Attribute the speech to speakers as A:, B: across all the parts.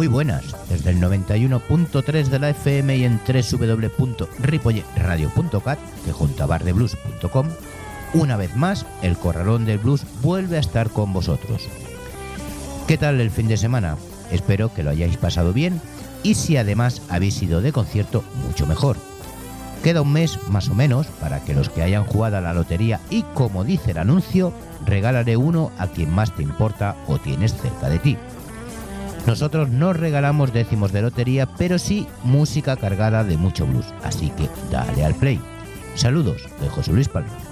A: Muy buenas, desde el 91.3 de la FM y en www.ripolleradio.cat, que junto a bardeblues.com, una vez más, el Corralón del Blues vuelve a estar con vosotros. ¿Qué tal el fin de semana? Espero que lo hayáis pasado bien y si además habéis ido de concierto, mucho mejor. Queda un mes más o menos para que los que hayan jugado a la lotería y como dice el anuncio, regalaré uno a quien más te importa o tienes cerca de ti. Nosotros no regalamos décimos de lotería, pero sí música cargada de mucho blues, así que dale al play. Saludos de José Luis Palma.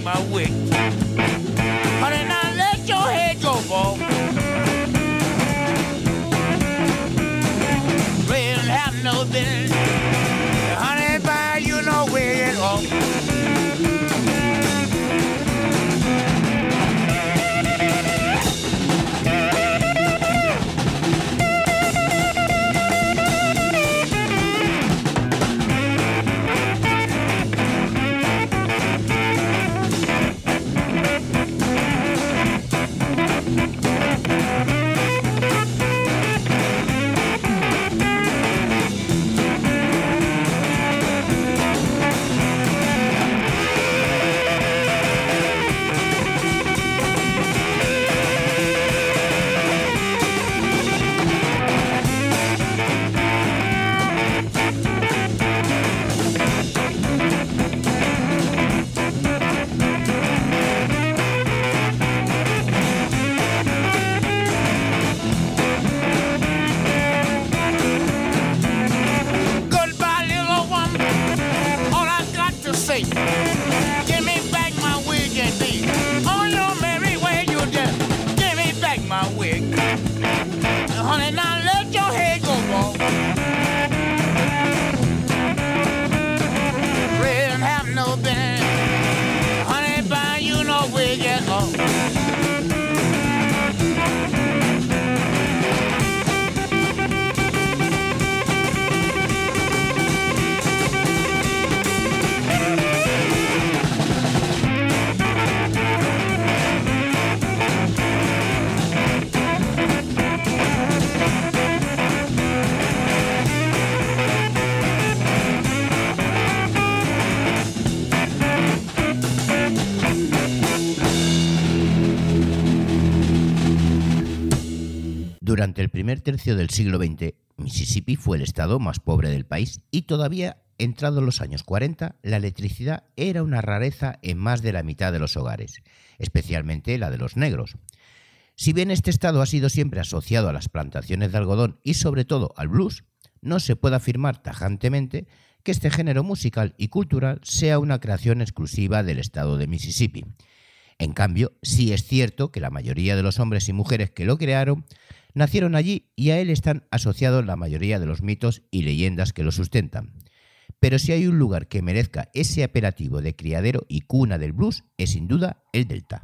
B: my
C: way.
D: El primer tercio del siglo XX, Mississippi fue el estado más pobre del país y todavía, entrados los años 40, la electricidad era una rareza en más de la mitad de los hogares, especialmente la de los negros. Si bien este estado ha sido siempre asociado a las plantaciones de algodón y sobre todo al blues, no se puede afirmar tajantemente que este género musical y cultural sea una creación exclusiva del estado de Mississippi. En cambio, sí es cierto que la mayoría de los hombres y mujeres que lo crearon nacieron allí y a él están asociados la mayoría de los mitos y leyendas que lo sustentan. Pero si hay un lugar que merezca ese apelativo de criadero y cuna del blues, es sin duda el Delta.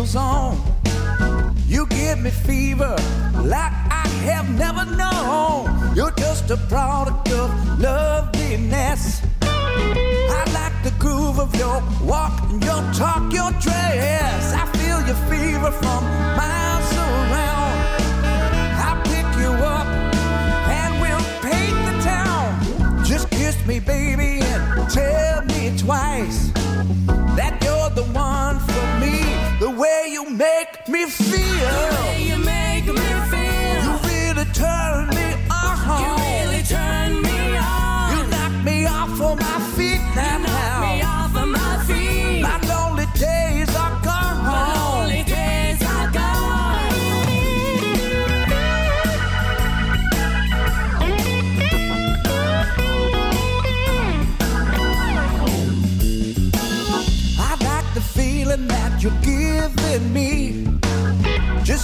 E: On. You give me fever like I have never known. You're just a product of loveliness. I like the groove of your walk, and your talk, your dress. I feel your fever from miles around. I'll pick you up and we'll paint the town. Just kiss me, baby, and tell me twice that you're way you make me feel.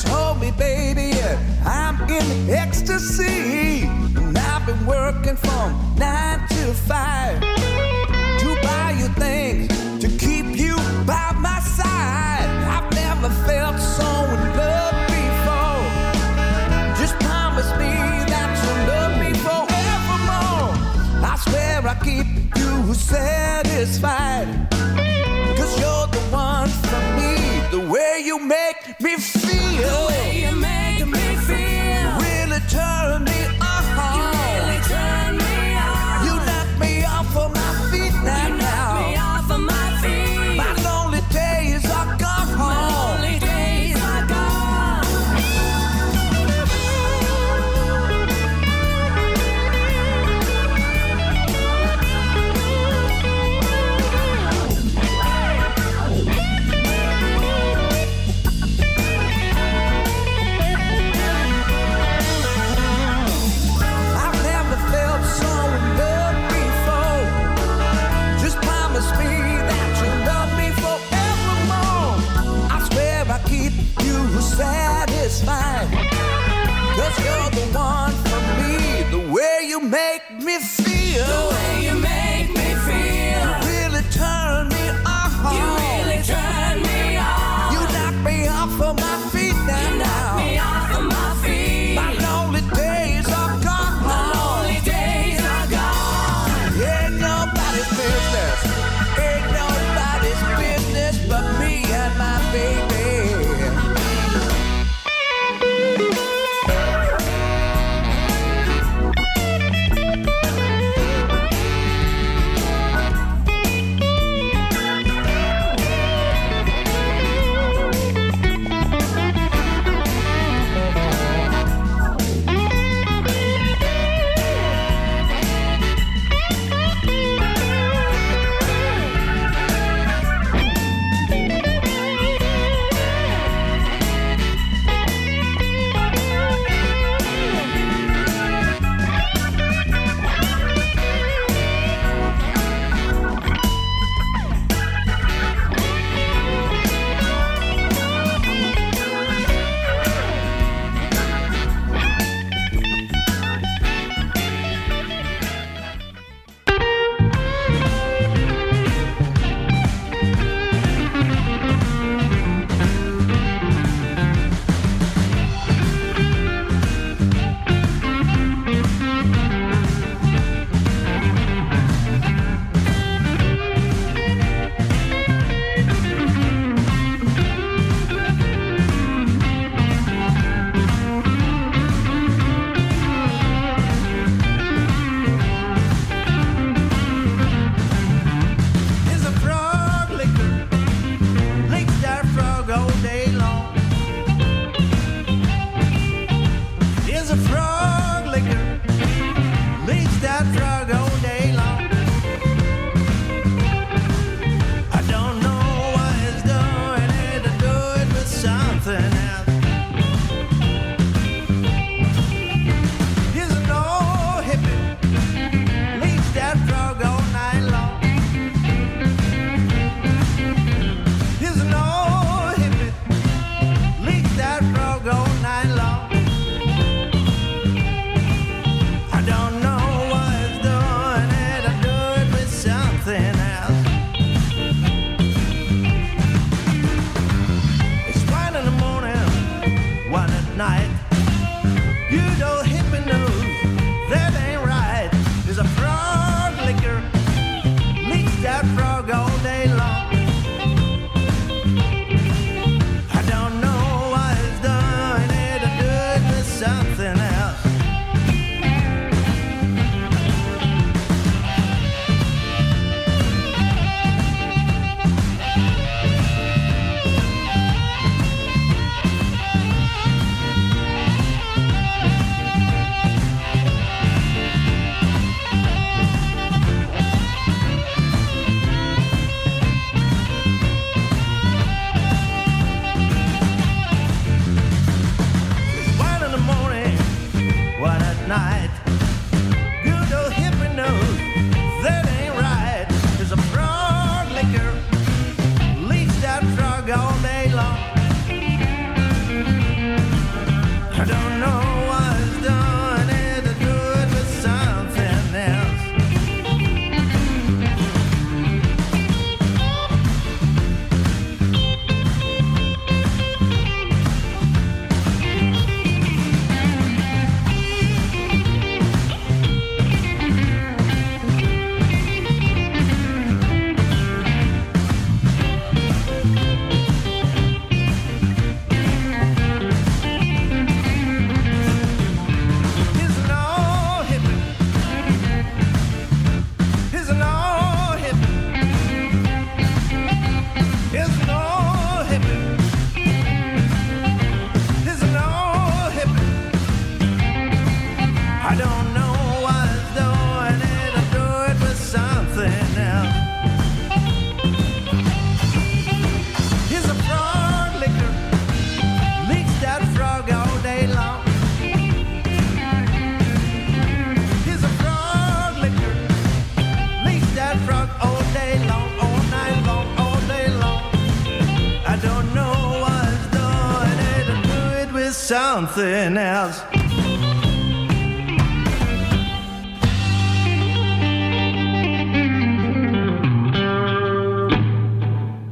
E: Hold me, baby. I'm in ecstasy. And I've been working from nine to five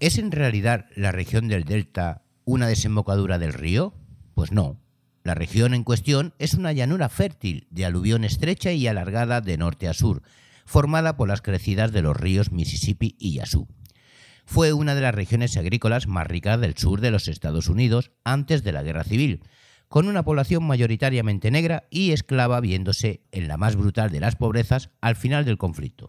D: ¿Es en realidad la región del delta una desembocadura del río? Pues no. La región en cuestión es una llanura fértil, de aluvión estrecha y alargada de norte a sur, formada por las crecidas de los ríos Mississippi y Yazoo. Fue una de las regiones agrícolas más ricas del sur de los Estados Unidos antes de la Guerra Civil, con una población mayoritariamente negra y esclava viéndose en la más brutal de las pobrezas al final del conflicto.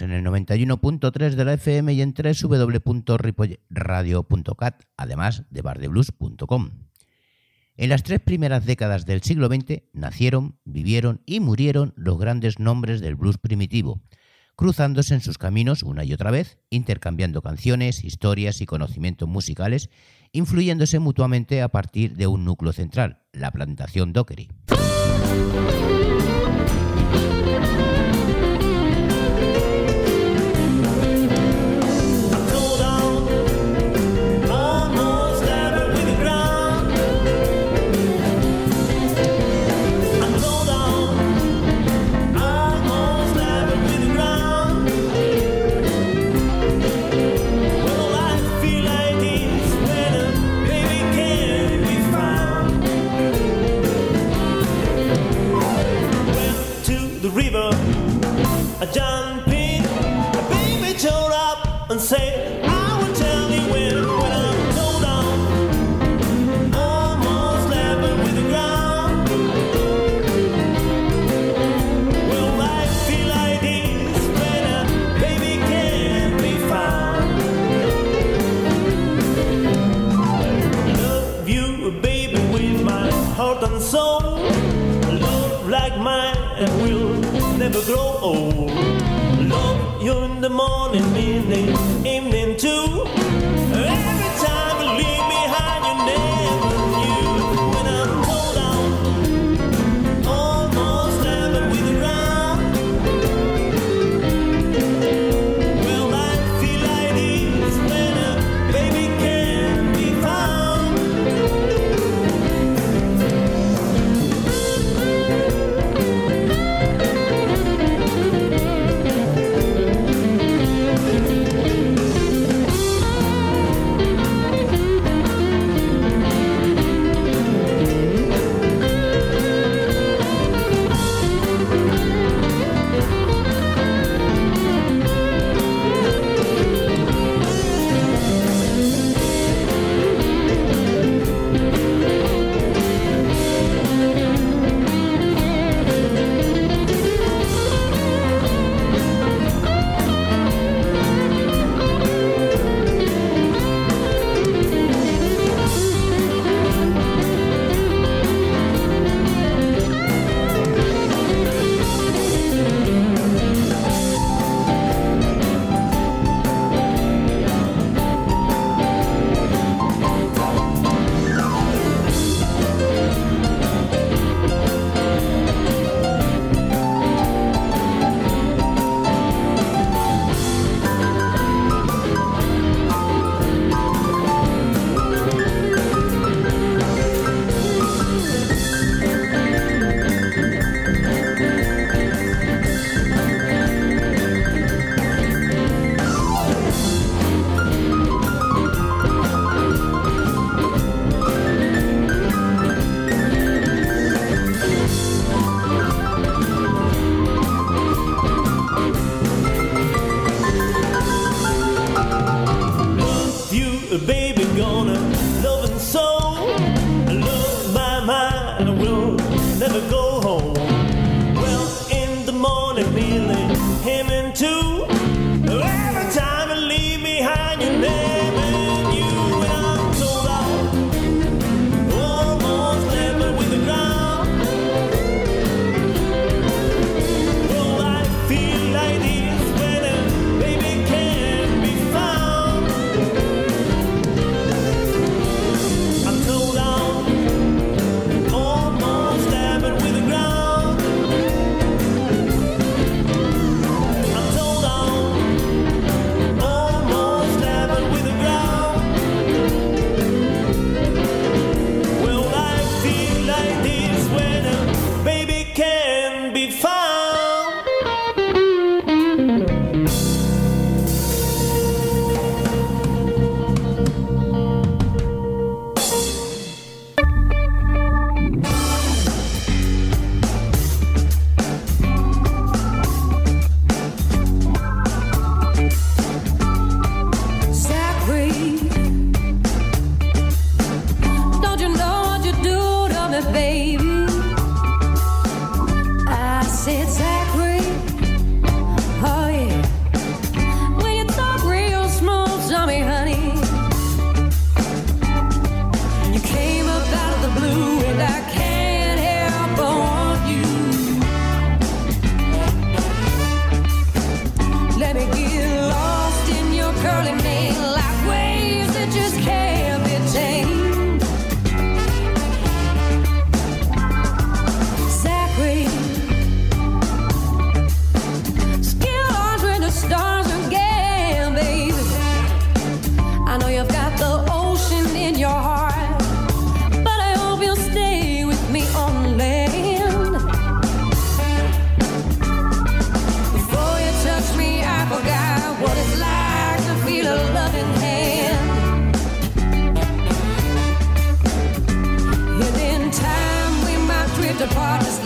F: En el 91.3 de la FM y en www.ripoyradio.cat, además de bardeblues.com. En las tres primeras décadas del siglo XX nacieron, vivieron y murieron los grandes nombres del blues primitivo, cruzándose en sus caminos una y otra vez, intercambiando canciones, historias y conocimientos musicales, influyéndose mutuamente a partir de un núcleo central, la plantación Dockery.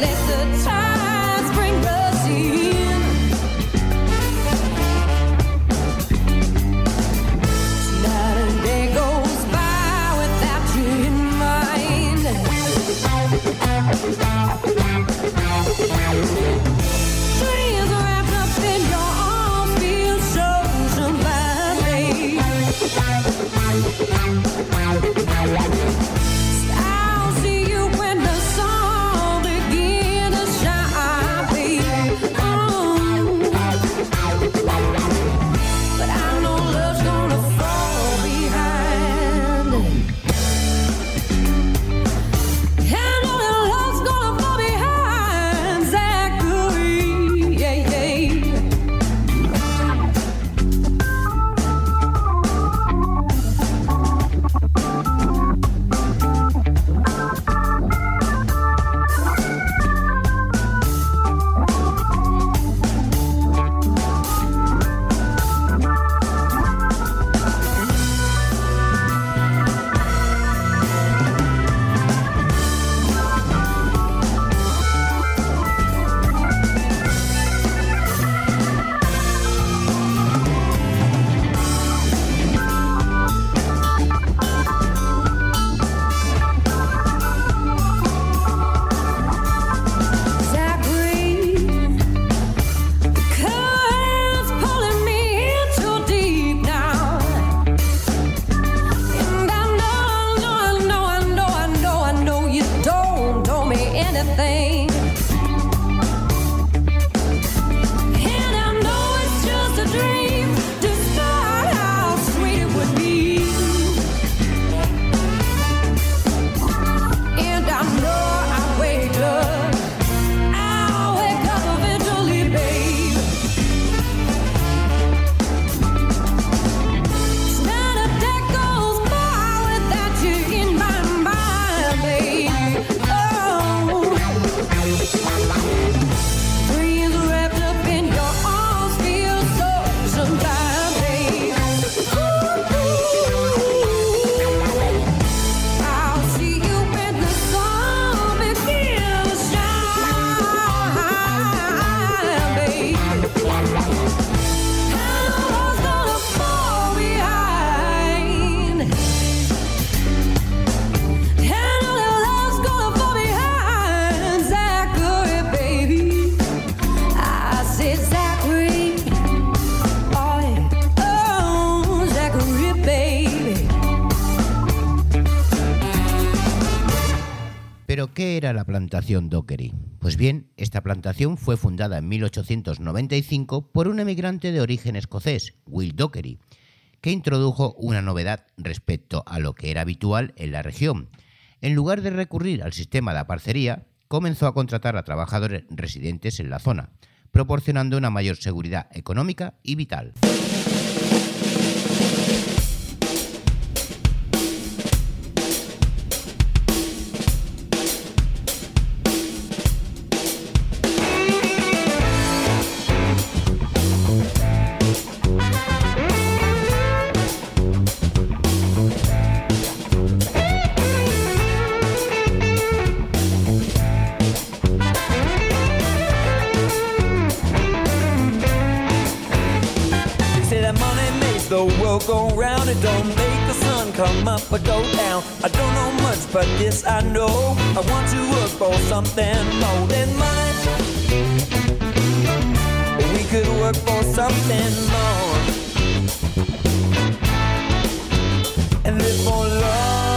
G: Let the time
D: era la plantación Dockery? Pues bien, esta plantación fue fundada en 1895 por un emigrante de origen escocés, Will Dockery, que introdujo una novedad respecto a lo que era habitual en la región. En lugar de recurrir al sistema de aparcería, comenzó a contratar a trabajadores residentes en la zona, proporcionando una mayor seguridad económica y vital.
H: This I know. I want to work for something more than money. We could work for something more. And live for love.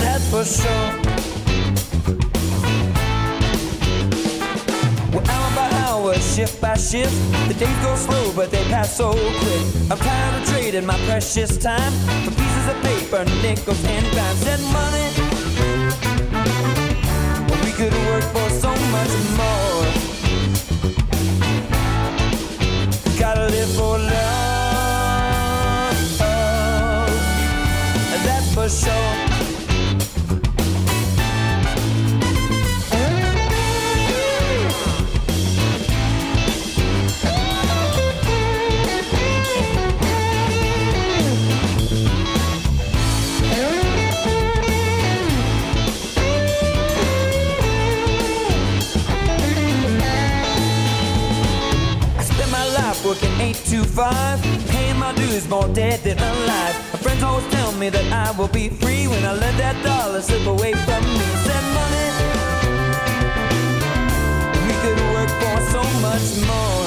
H: That's for sure. By shift, the days go slow, but they pass so quick. I'm tired of trading my precious time for pieces of paper, nickels and dimes and money. We could work for so much more. Gotta live for love, that's for sure. To five, paying my dues more dead than alive. My friends always tell me that I will be free when I let that dollar slip away from me. Said money, we could work for so much more.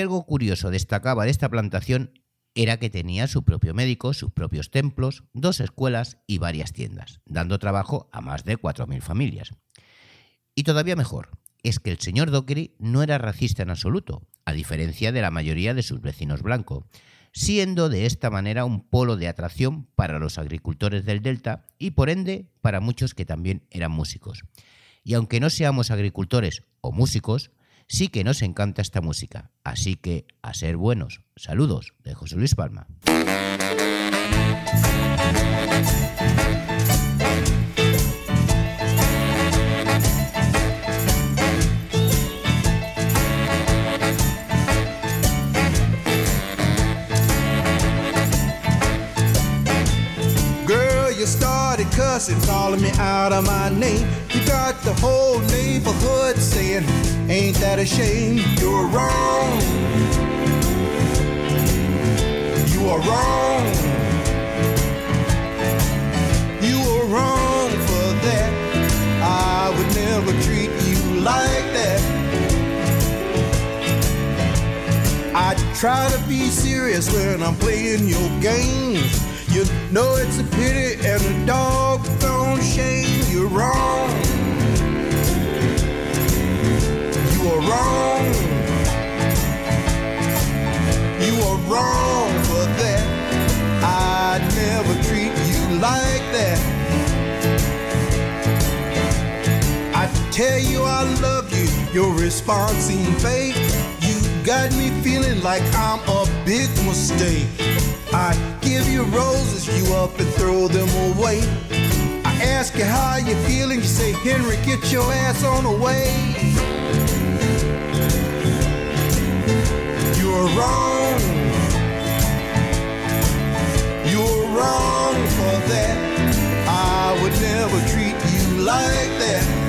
D: Algo curioso destacaba de esta plantación era que tenía su propio médico, sus propios templos, dos escuelas y varias tiendas, dando trabajo a más de 4.000 familias. Y todavía mejor, es que el señor Dockery no era racista en absoluto, a diferencia de la mayoría de sus vecinos blancos, siendo de esta manera un polo de atracción para los agricultores del Delta y por ende para muchos que también eran músicos. Y aunque no seamos agricultores o músicos, sí que nos encanta esta música. Así que a ser buenos. Saludos de José Luis Palma.
F: Cussing, calling me out of my name. You got the whole neighborhood saying, Ain't that a shame? You're wrong. You are wrong. You are wrong for that. I would never treat you like that. I try to be serious when I'm playing your games. You know it's a pity and a doggone shame. You're wrong. You are wrong. You are wrong for that. I'd never treat you like that. I tell you I love you, your response seemed fake. You got me feeling like I'm a big mistake. I give you roses, you up and throw them away. I ask you how you feeling, you say, Henry, get your ass on the way. You're wrong. You're wrong for that. I would never treat you like that.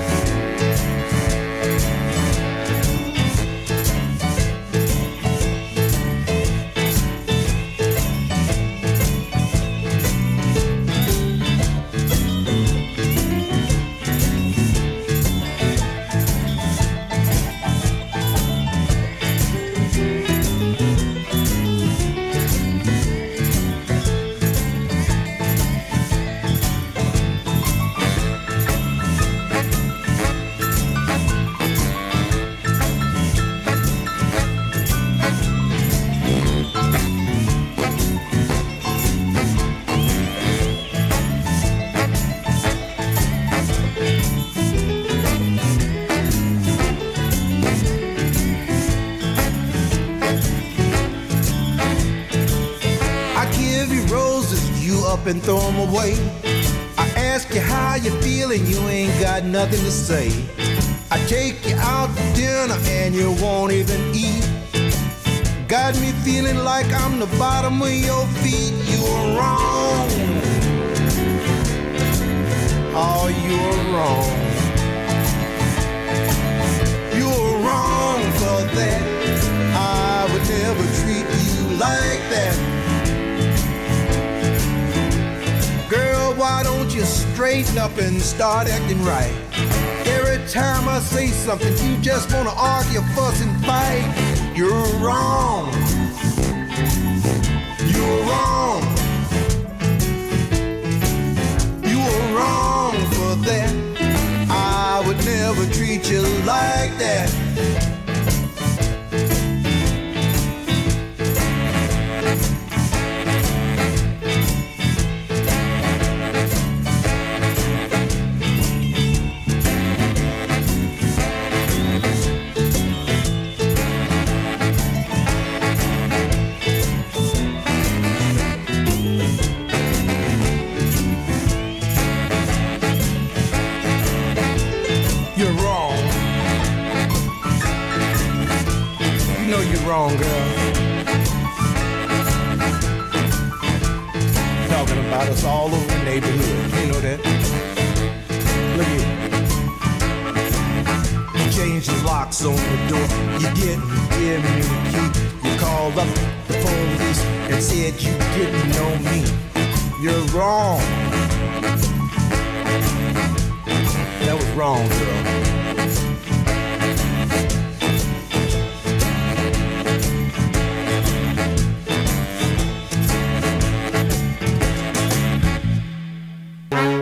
F: And throw them away. I ask you how you feeling, you ain't got nothing to say. I take you out to dinner and you won't even eat. Got me feeling like I'm the bottom of your feet. You're wrong. Oh, you're wrong. Straighten up and start acting right? Every time I say something, you just wanna argue, fuss, and fight. You're wrong. You're wrong. You were wrong for that. I would never treat you like that. Girl. Talking about us all over the neighborhood. You know that? Look here. You changed the locks on the door. You didn't give me the key. You called up the police and said you didn't know me. You're wrong. That was wrong, girl. Bye.